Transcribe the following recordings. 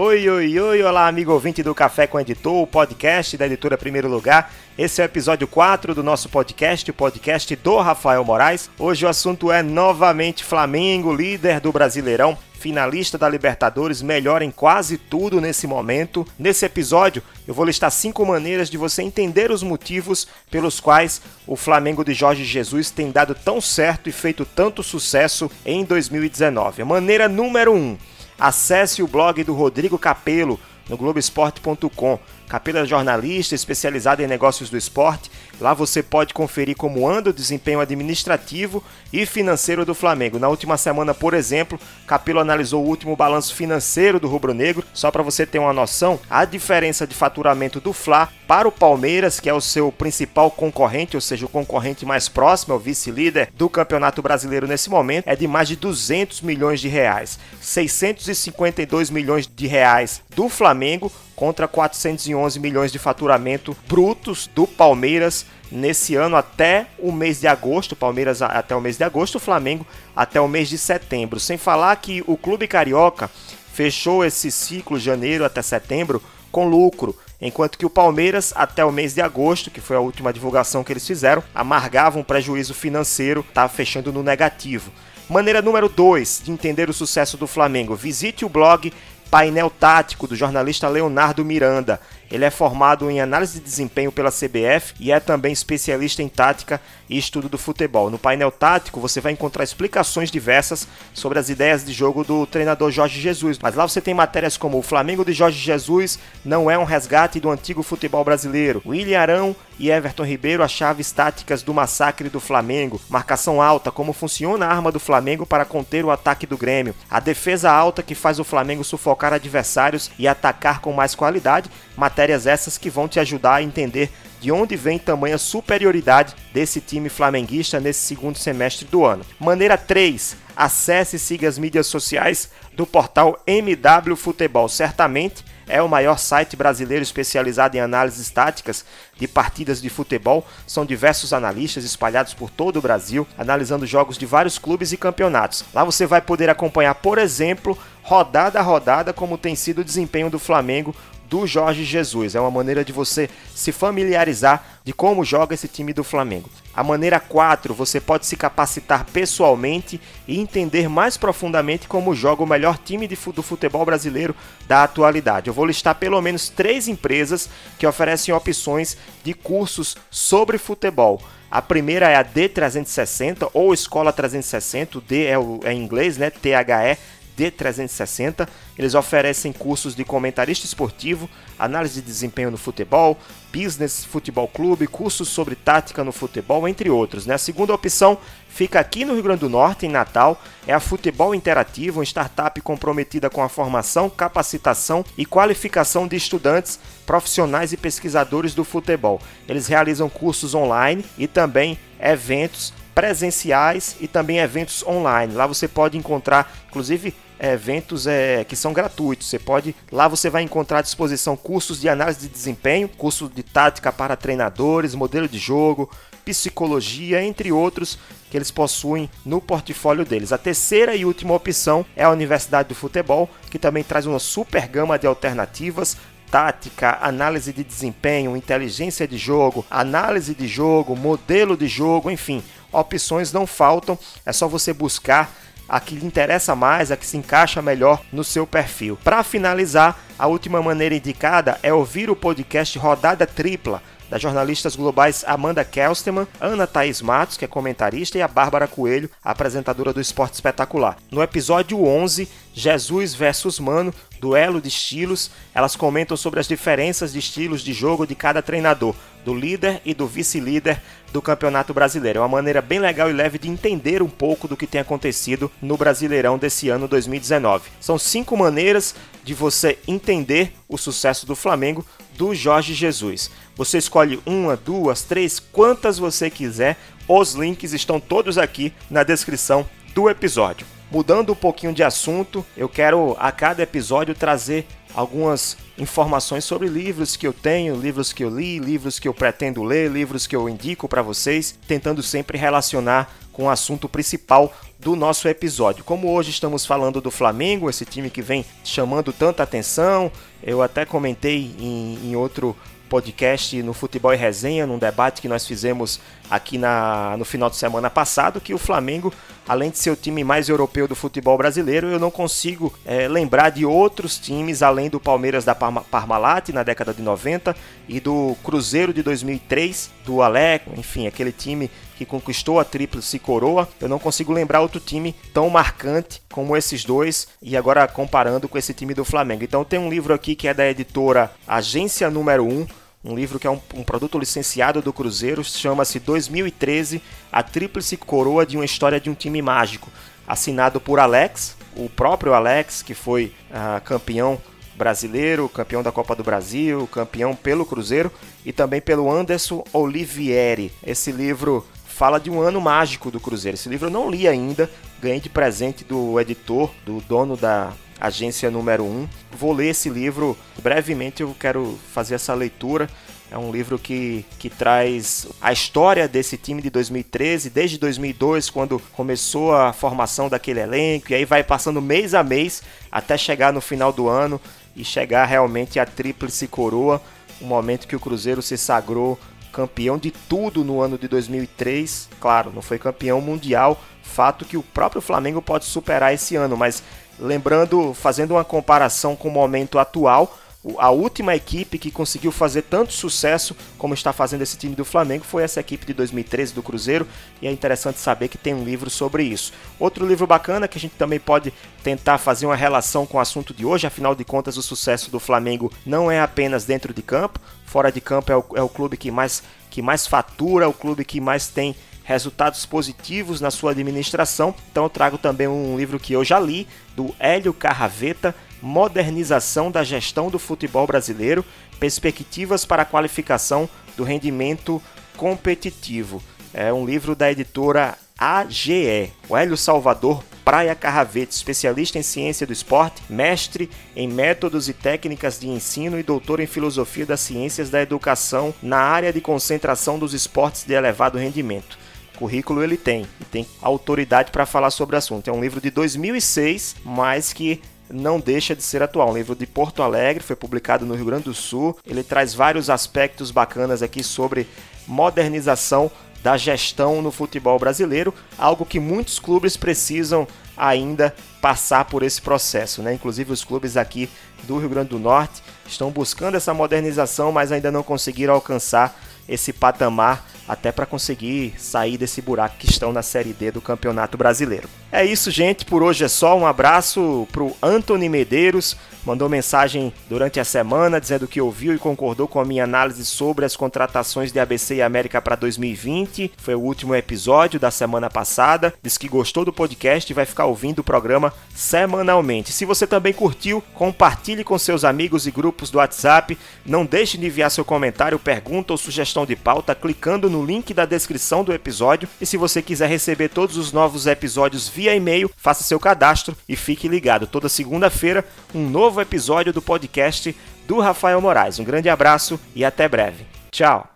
Oi, oi, oi, olá amigo ouvinte do Café com Editor, o podcast da editora Primeiro Lugar. Esse é o episódio 4 do nosso podcast, o podcast do Rafael Moraes. Hoje o assunto é novamente Flamengo, líder do Brasileirão finalista da Libertadores, melhor em quase tudo nesse momento. Nesse episódio, eu vou listar cinco maneiras de você entender os motivos pelos quais o Flamengo de Jorge Jesus tem dado tão certo e feito tanto sucesso em 2019. A maneira número um, acesse o blog do Rodrigo Capelo no Globoesporte.com. Capela jornalista especializado em negócios do esporte. Lá você pode conferir como anda o desempenho administrativo e financeiro do Flamengo. Na última semana, por exemplo, Capelo analisou o último balanço financeiro do Rubro Negro. Só para você ter uma noção, a diferença de faturamento do Fla para o Palmeiras, que é o seu principal concorrente, ou seja, o concorrente mais próximo, é o vice-líder do Campeonato Brasileiro nesse momento, é de mais de 200 milhões de reais. 652 milhões de reais do Flamengo contra 411 milhões de faturamento brutos do Palmeiras nesse ano até o mês de agosto, Palmeiras até o mês de agosto, o Flamengo até o mês de setembro. Sem falar que o clube carioca fechou esse ciclo janeiro até setembro com lucro, enquanto que o Palmeiras até o mês de agosto, que foi a última divulgação que eles fizeram, amargava um prejuízo financeiro, tá fechando no negativo. Maneira número 2 de entender o sucesso do Flamengo: visite o blog Painel Tático do jornalista Leonardo Miranda. Ele é formado em análise de desempenho pela CBF e é também especialista em tática e estudo do futebol. No painel tático você vai encontrar explicações diversas sobre as ideias de jogo do treinador Jorge Jesus. Mas lá você tem matérias como o Flamengo de Jorge Jesus não é um resgate do antigo futebol brasileiro. William Arão e Everton Ribeiro as chaves táticas do massacre do Flamengo. Marcação alta, como funciona a arma do Flamengo para conter o ataque do Grêmio. A defesa alta que faz o Flamengo sufocar adversários e atacar com mais qualidade Matérias essas que vão te ajudar a entender de onde vem tamanha superioridade desse time flamenguista nesse segundo semestre do ano. Maneira 3. Acesse e siga as mídias sociais do portal MW Futebol. Certamente é o maior site brasileiro especializado em análises táticas de partidas de futebol. São diversos analistas espalhados por todo o Brasil, analisando jogos de vários clubes e campeonatos. Lá você vai poder acompanhar, por exemplo, rodada a rodada, como tem sido o desempenho do Flamengo do Jorge Jesus. É uma maneira de você se familiarizar de como joga esse time do Flamengo. A maneira 4, você pode se capacitar pessoalmente e entender mais profundamente como joga o melhor time do futebol brasileiro da atualidade. Eu vou listar pelo menos três empresas que oferecem opções de cursos sobre futebol. A primeira é a D360 ou Escola 360, o D é, o, é em inglês, né? THE D360. Eles oferecem cursos de comentarista esportivo, análise de desempenho no futebol, business, futebol clube, cursos sobre tática no futebol, entre outros. Né? A segunda opção fica aqui no Rio Grande do Norte, em Natal, é a Futebol Interativo, uma startup comprometida com a formação, capacitação e qualificação de estudantes, profissionais e pesquisadores do futebol. Eles realizam cursos online e também eventos presenciais e também eventos online. Lá você pode encontrar, inclusive, eventos é, que são gratuitos. Você pode, lá você vai encontrar à disposição cursos de análise de desempenho, curso de tática para treinadores, modelo de jogo, psicologia, entre outros que eles possuem no portfólio deles. A terceira e última opção é a Universidade do Futebol, que também traz uma super gama de alternativas tática, análise de desempenho, inteligência de jogo, análise de jogo, modelo de jogo, enfim, opções não faltam, é só você buscar a que lhe interessa mais, a que se encaixa melhor no seu perfil. Para finalizar, a última maneira indicada é ouvir o podcast Rodada Tripla das jornalistas globais Amanda Kelsteman, Ana Thaís Matos, que é comentarista, e a Bárbara Coelho, apresentadora do Esporte Espetacular. No episódio 11, Jesus versus Mano, duelo de estilos, elas comentam sobre as diferenças de estilos de jogo de cada treinador, do líder e do vice-líder do Campeonato Brasileiro. É uma maneira bem legal e leve de entender um pouco do que tem acontecido no Brasileirão desse ano 2019. São cinco maneiras de você entender o sucesso do Flamengo do Jorge Jesus. Você escolhe uma, duas, três, quantas você quiser. Os links estão todos aqui na descrição do episódio. mudando um pouquinho de assunto, eu quero a cada episódio trazer algumas informações sobre livros que eu tenho, livros que eu li, livros que eu pretendo ler, livros que eu indico para vocês, tentando sempre relacionar com o assunto principal do nosso episódio. Como hoje estamos falando do Flamengo, esse time que vem chamando tanta atenção, eu até comentei em, em outro podcast no Futebol e Resenha, num debate que nós fizemos aqui na, no final de semana passado, que o Flamengo, além de ser o time mais europeu do futebol brasileiro, eu não consigo é, lembrar de outros times, além do Palmeiras da Parma, Parmalat na década de 90 e do Cruzeiro de 2003, do Aleco, enfim, aquele time que conquistou a tríplice coroa. Eu não consigo lembrar outro time tão marcante como esses dois e agora comparando com esse time do Flamengo. Então tem um livro aqui que é da editora Agência Número 1, um livro que é um, um produto licenciado do Cruzeiro, chama-se 2013, A Tríplice Coroa de uma História de um Time Mágico, assinado por Alex, o próprio Alex, que foi uh, campeão brasileiro, campeão da Copa do Brasil, campeão pelo Cruzeiro e também pelo Anderson Olivieri. Esse livro fala de um ano mágico do Cruzeiro. Esse livro eu não li ainda, ganhei de presente do editor, do dono da agência número 1. Vou ler esse livro brevemente, eu quero fazer essa leitura. É um livro que, que traz a história desse time de 2013, desde 2002, quando começou a formação daquele elenco, e aí vai passando mês a mês até chegar no final do ano e chegar realmente à tríplice coroa, o momento que o Cruzeiro se sagrou campeão de tudo no ano de 2003. Claro, não foi campeão mundial, fato que o próprio Flamengo pode superar esse ano, mas lembrando, fazendo uma comparação com o momento atual, a última equipe que conseguiu fazer tanto sucesso como está fazendo esse time do Flamengo foi essa equipe de 2013 do Cruzeiro, e é interessante saber que tem um livro sobre isso. Outro livro bacana que a gente também pode tentar fazer uma relação com o assunto de hoje, afinal de contas, o sucesso do Flamengo não é apenas dentro de campo, fora de campo é o, é o clube que mais, que mais fatura, o clube que mais tem resultados positivos na sua administração. Então eu trago também um livro que eu já li, do Hélio Carraveta, Modernização da Gestão do Futebol Brasileiro, Perspectivas para a Qualificação do Rendimento Competitivo. É um livro da editora AGE. O Hélio Salvador Praia Carravete, especialista em ciência do esporte, mestre em métodos e técnicas de ensino e doutor em filosofia das ciências da educação na área de concentração dos esportes de elevado rendimento. Currículo ele tem e tem autoridade para falar sobre o assunto. É um livro de 2006, mas que não deixa de ser atual. Um livro de Porto Alegre, foi publicado no Rio Grande do Sul. Ele traz vários aspectos bacanas aqui sobre modernização da gestão no futebol brasileiro, algo que muitos clubes precisam ainda passar por esse processo, né? Inclusive os clubes aqui do Rio Grande do Norte estão buscando essa modernização, mas ainda não conseguiram alcançar esse patamar até para conseguir sair desse buraco que estão na Série D do Campeonato Brasileiro. É isso, gente. Por hoje é só. Um abraço pro Anthony Medeiros. Mandou mensagem durante a semana dizendo que ouviu e concordou com a minha análise sobre as contratações de ABC e América para 2020. Foi o último episódio da semana passada. Diz que gostou do podcast e vai ficar ouvindo o programa semanalmente. Se você também curtiu, compartilhe com seus amigos e grupos do WhatsApp. Não deixe de enviar seu comentário, pergunta ou sugestão de pauta clicando no link da descrição do episódio. E se você quiser receber todos os novos episódios via e-mail, faça seu cadastro e fique ligado. Toda segunda-feira, um novo episódio do podcast do Rafael Moraes. Um grande abraço e até breve. Tchau!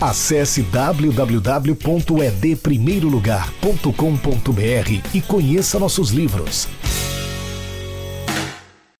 Acesse www.edprimeirolugar.com.br e conheça nossos livros.